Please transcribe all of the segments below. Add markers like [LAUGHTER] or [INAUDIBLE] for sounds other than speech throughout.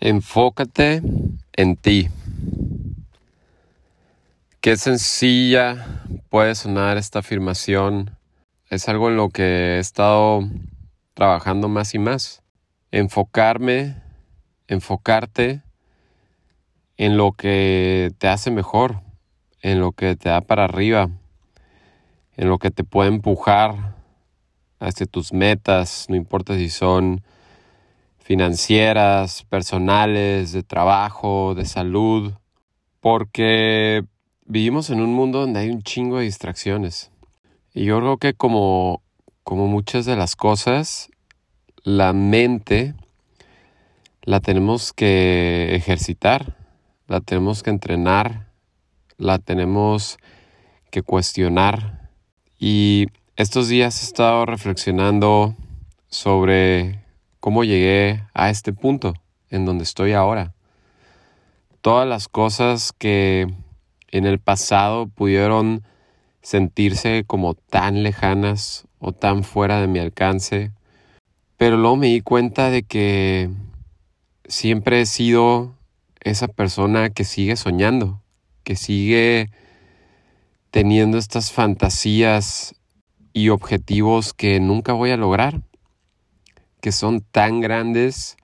Enfócate en ti. Qué sencilla puede sonar esta afirmación. Es algo en lo que he estado trabajando más y más. Enfocarme, enfocarte en lo que te hace mejor, en lo que te da para arriba, en lo que te puede empujar hacia tus metas, no importa si son financieras, personales, de trabajo, de salud, porque vivimos en un mundo donde hay un chingo de distracciones. Y yo creo que como, como muchas de las cosas, la mente la tenemos que ejercitar, la tenemos que entrenar, la tenemos que cuestionar. Y estos días he estado reflexionando sobre cómo llegué a este punto en donde estoy ahora. Todas las cosas que en el pasado pudieron sentirse como tan lejanas o tan fuera de mi alcance, pero luego me di cuenta de que siempre he sido esa persona que sigue soñando, que sigue teniendo estas fantasías y objetivos que nunca voy a lograr, que son tan grandes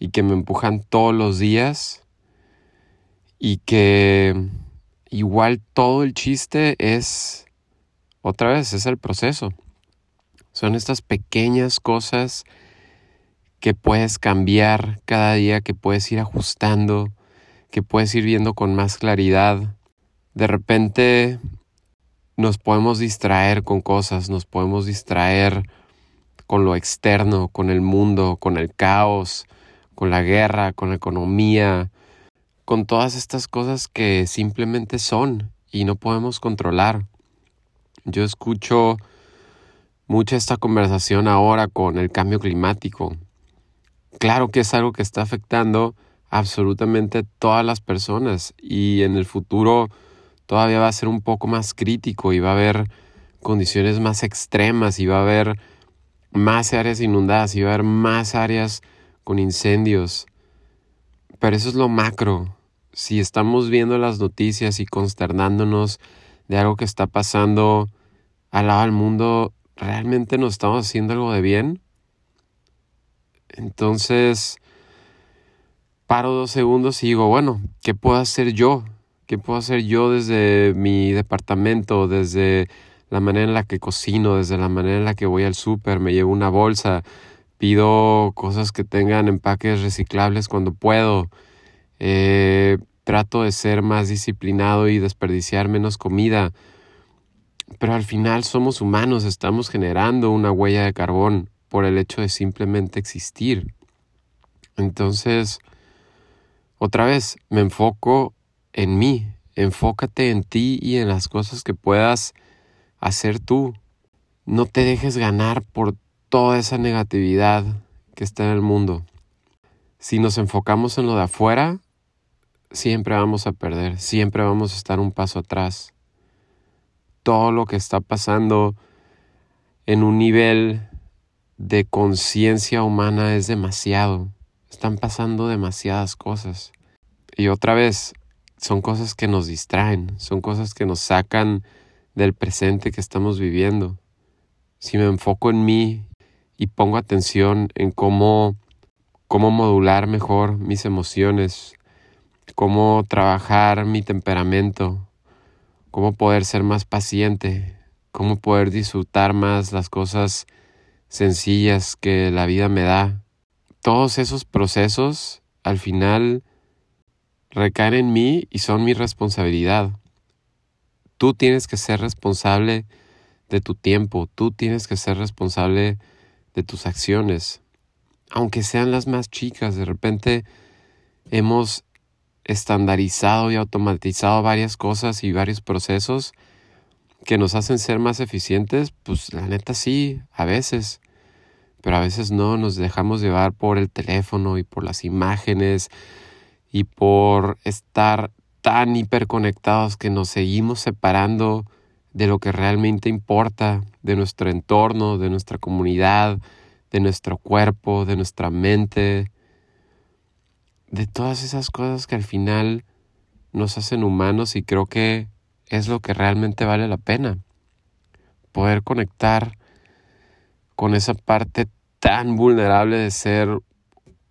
y que me empujan todos los días y que igual todo el chiste es, otra vez, es el proceso. Son estas pequeñas cosas que puedes cambiar cada día, que puedes ir ajustando, que puedes ir viendo con más claridad. De repente nos podemos distraer con cosas, nos podemos distraer con lo externo, con el mundo, con el caos, con la guerra, con la economía, con todas estas cosas que simplemente son y no podemos controlar. Yo escucho mucha esta conversación ahora con el cambio climático claro que es algo que está afectando absolutamente todas las personas y en el futuro todavía va a ser un poco más crítico y va a haber condiciones más extremas y va a haber más áreas inundadas va a haber más áreas con incendios. Pero eso es lo macro. Si estamos viendo las noticias y consternándonos de algo que está pasando al lado del mundo, ¿realmente nos estamos haciendo algo de bien? Entonces, paro dos segundos y digo, bueno, ¿qué puedo hacer yo? ¿Qué puedo hacer yo desde mi departamento, desde la manera en la que cocino, desde la manera en la que voy al súper, me llevo una bolsa, pido cosas que tengan empaques reciclables cuando puedo, eh, trato de ser más disciplinado y desperdiciar menos comida, pero al final somos humanos, estamos generando una huella de carbón por el hecho de simplemente existir. Entonces, otra vez, me enfoco en mí, enfócate en ti y en las cosas que puedas hacer tú. No te dejes ganar por toda esa negatividad que está en el mundo. Si nos enfocamos en lo de afuera, siempre vamos a perder, siempre vamos a estar un paso atrás. Todo lo que está pasando en un nivel de conciencia humana es demasiado. Están pasando demasiadas cosas. Y otra vez, son cosas que nos distraen, son cosas que nos sacan del presente que estamos viviendo. Si me enfoco en mí y pongo atención en cómo, cómo modular mejor mis emociones, cómo trabajar mi temperamento, cómo poder ser más paciente, cómo poder disfrutar más las cosas sencillas que la vida me da, todos esos procesos al final recaen en mí y son mi responsabilidad. Tú tienes que ser responsable de tu tiempo, tú tienes que ser responsable de tus acciones, aunque sean las más chicas. De repente hemos estandarizado y automatizado varias cosas y varios procesos que nos hacen ser más eficientes, pues la neta sí, a veces. Pero a veces no, nos dejamos llevar por el teléfono y por las imágenes y por estar tan hiperconectados que nos seguimos separando de lo que realmente importa, de nuestro entorno, de nuestra comunidad, de nuestro cuerpo, de nuestra mente. de todas esas cosas que al final nos hacen humanos y creo que es lo que realmente vale la pena. Poder conectar con esa parte tan vulnerable de ser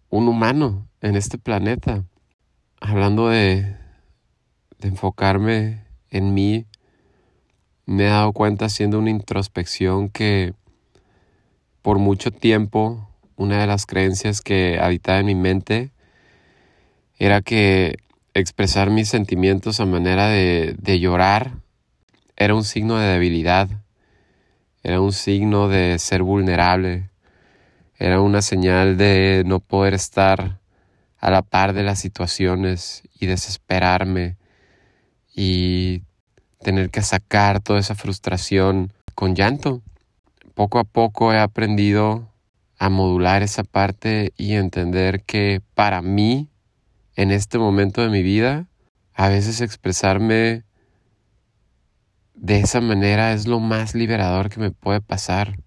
un humano en este planeta. Hablando de, de enfocarme en mí, me he dado cuenta haciendo una introspección que por mucho tiempo una de las creencias que habitaba en mi mente era que expresar mis sentimientos a manera de, de llorar era un signo de debilidad, era un signo de ser vulnerable, era una señal de no poder estar a la par de las situaciones y desesperarme y tener que sacar toda esa frustración con llanto. Poco a poco he aprendido a modular esa parte y entender que para mí, en este momento de mi vida, a veces expresarme de esa manera es lo más liberador que me puede pasar.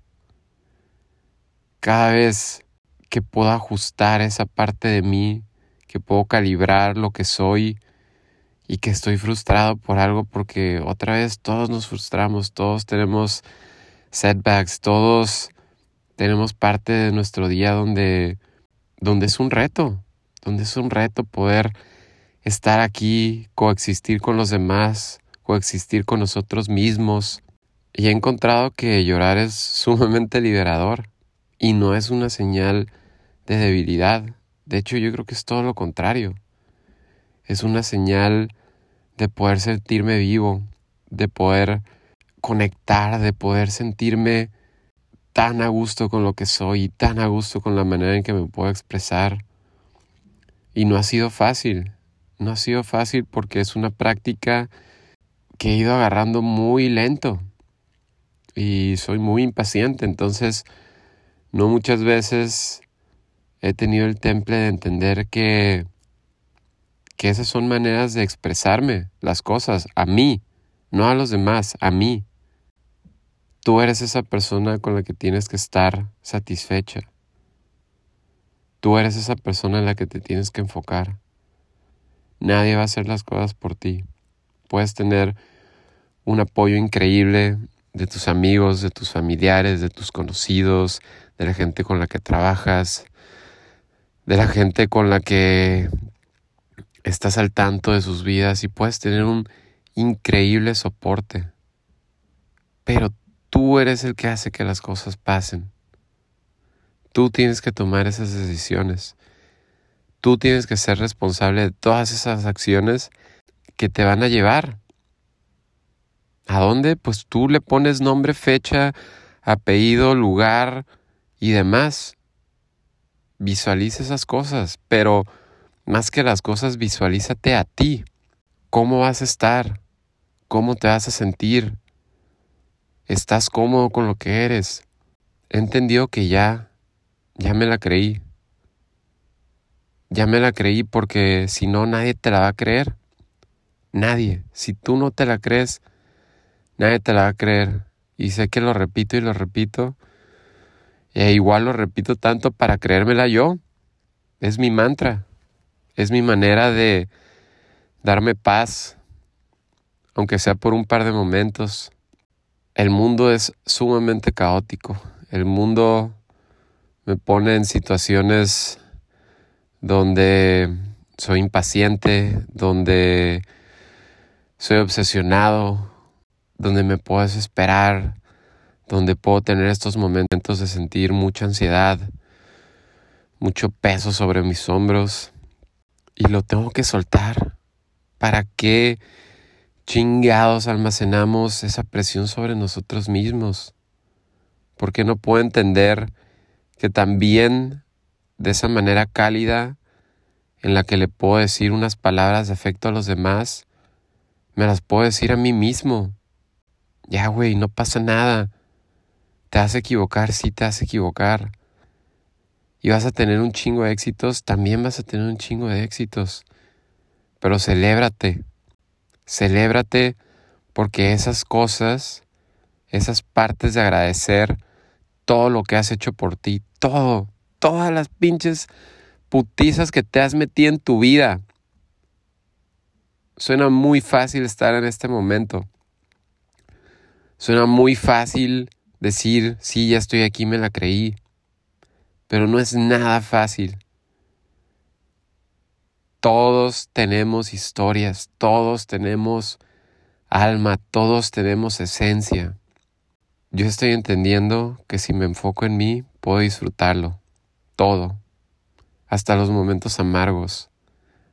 Cada vez que puedo ajustar esa parte de mí, que puedo calibrar lo que soy y que estoy frustrado por algo porque otra vez todos nos frustramos, todos tenemos setbacks, todos tenemos parte de nuestro día donde, donde es un reto, donde es un reto poder estar aquí, coexistir con los demás, coexistir con nosotros mismos. Y he encontrado que llorar es [LAUGHS] sumamente liberador y no es una señal de debilidad. De hecho, yo creo que es todo lo contrario. Es una señal de poder sentirme vivo, de poder conectar, de poder sentirme tan a gusto con lo que soy tan a gusto con la manera en que me puedo expresar. Y no ha sido fácil, no ha sido fácil porque es una práctica que he ido agarrando muy lento y soy muy impaciente, entonces no muchas veces he tenido el temple de entender que, que esas son maneras de expresarme las cosas a mí, no a los demás, a mí. Tú eres esa persona con la que tienes que estar satisfecha. Tú eres esa persona en la que te tienes que enfocar. Nadie va a hacer las cosas por ti. Puedes tener un apoyo increíble de tus amigos, de tus familiares, de tus conocidos, de la gente con la que trabajas, de la gente con la que estás al tanto de sus vidas y puedes tener un increíble soporte. Pero Tú eres el que hace que las cosas pasen. Tú tienes que tomar esas decisiones. Tú tienes que ser responsable de todas esas acciones que te van a llevar. ¿A dónde? Pues tú le pones nombre, fecha, apellido, lugar y demás. Visualiza esas cosas, pero más que las cosas, visualízate a ti. ¿Cómo vas a estar? ¿Cómo te vas a sentir? estás cómodo con lo que eres. He entendido que ya, ya me la creí. Ya me la creí porque si no nadie te la va a creer. Nadie. Si tú no te la crees, nadie te la va a creer. Y sé que lo repito y lo repito. E igual lo repito tanto para creérmela yo. Es mi mantra. Es mi manera de darme paz, aunque sea por un par de momentos el mundo es sumamente caótico. El mundo me pone en situaciones donde soy impaciente, donde soy obsesionado, donde me puedo desesperar, donde puedo tener estos momentos de sentir mucha ansiedad, mucho peso sobre mis hombros y lo tengo que soltar. ¿Para qué? chingados almacenamos esa presión sobre nosotros mismos? Porque no puedo entender que también de esa manera cálida en la que le puedo decir unas palabras de afecto a los demás, me las puedo decir a mí mismo. Ya, güey, no pasa nada. Te vas a equivocar, sí te vas a equivocar. Y vas a tener un chingo de éxitos, también vas a tener un chingo de éxitos. Pero celébrate. Celébrate porque esas cosas, esas partes de agradecer todo lo que has hecho por ti, todo, todas las pinches putizas que te has metido en tu vida. Suena muy fácil estar en este momento. Suena muy fácil decir, sí, ya estoy aquí, me la creí. Pero no es nada fácil. Todos tenemos historias, todos tenemos alma, todos tenemos esencia. Yo estoy entendiendo que si me enfoco en mí, puedo disfrutarlo, todo, hasta los momentos amargos,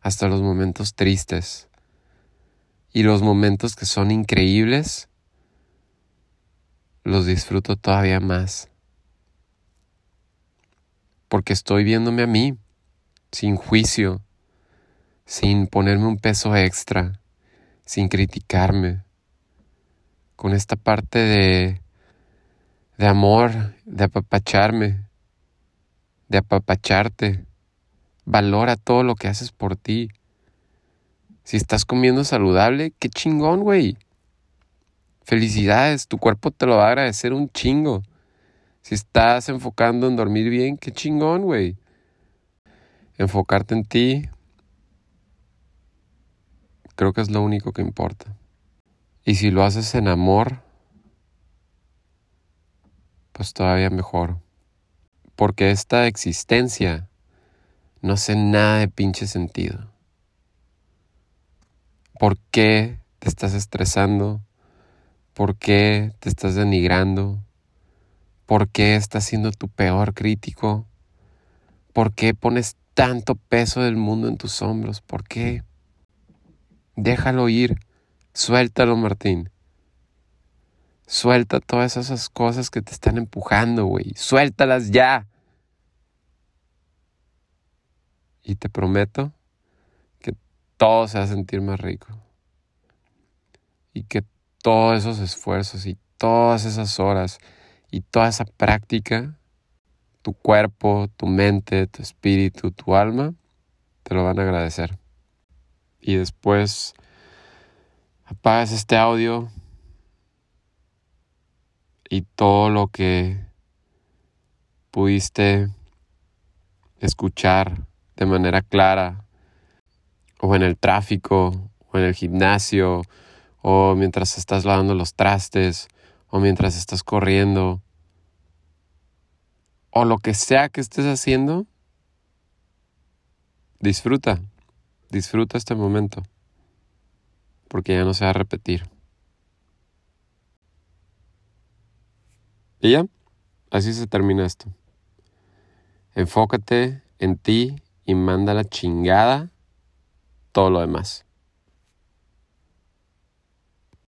hasta los momentos tristes. Y los momentos que son increíbles, los disfruto todavía más. Porque estoy viéndome a mí, sin juicio, sin ponerme un peso extra, sin criticarme, con esta parte de de amor, de apapacharme, de apapacharte. Valora todo lo que haces por ti. Si estás comiendo saludable, qué chingón, güey. Felicidades, tu cuerpo te lo va a agradecer un chingo. Si estás enfocando en dormir bien, qué chingón, güey. Enfocarte en ti, creo que es lo único que importa. Y si lo haces en amor, pues todavía mejor. Porque esta existencia no hace nada de pinche sentido. ¿Por qué te estás estresando? ¿Por qué te estás denigrando? ¿Por qué estás siendo tu peor crítico? ¿Por qué pones tanto peso del mundo en tus hombros? ¿Por qué? Déjalo ir. Suéltalo, Martín. Suelta todas esas cosas que te están empujando, güey. Suéltalas ya. Y te prometo que todo se va a sentir más rico. Y que todos esos esfuerzos y todas esas horas y toda esa práctica, tu cuerpo, tu mente, tu espíritu, tu alma, te lo van a agradecer. Y después apagas este audio y todo lo que pudiste escuchar de manera clara, o en el tráfico, o en el gimnasio, o mientras estás lavando los trastes, o mientras estás corriendo, o lo que sea que estés haciendo, disfruta, disfruta este momento, porque ya no se va a repetir. Y ya, así se termina esto. Enfócate en ti y manda la chingada todo lo demás.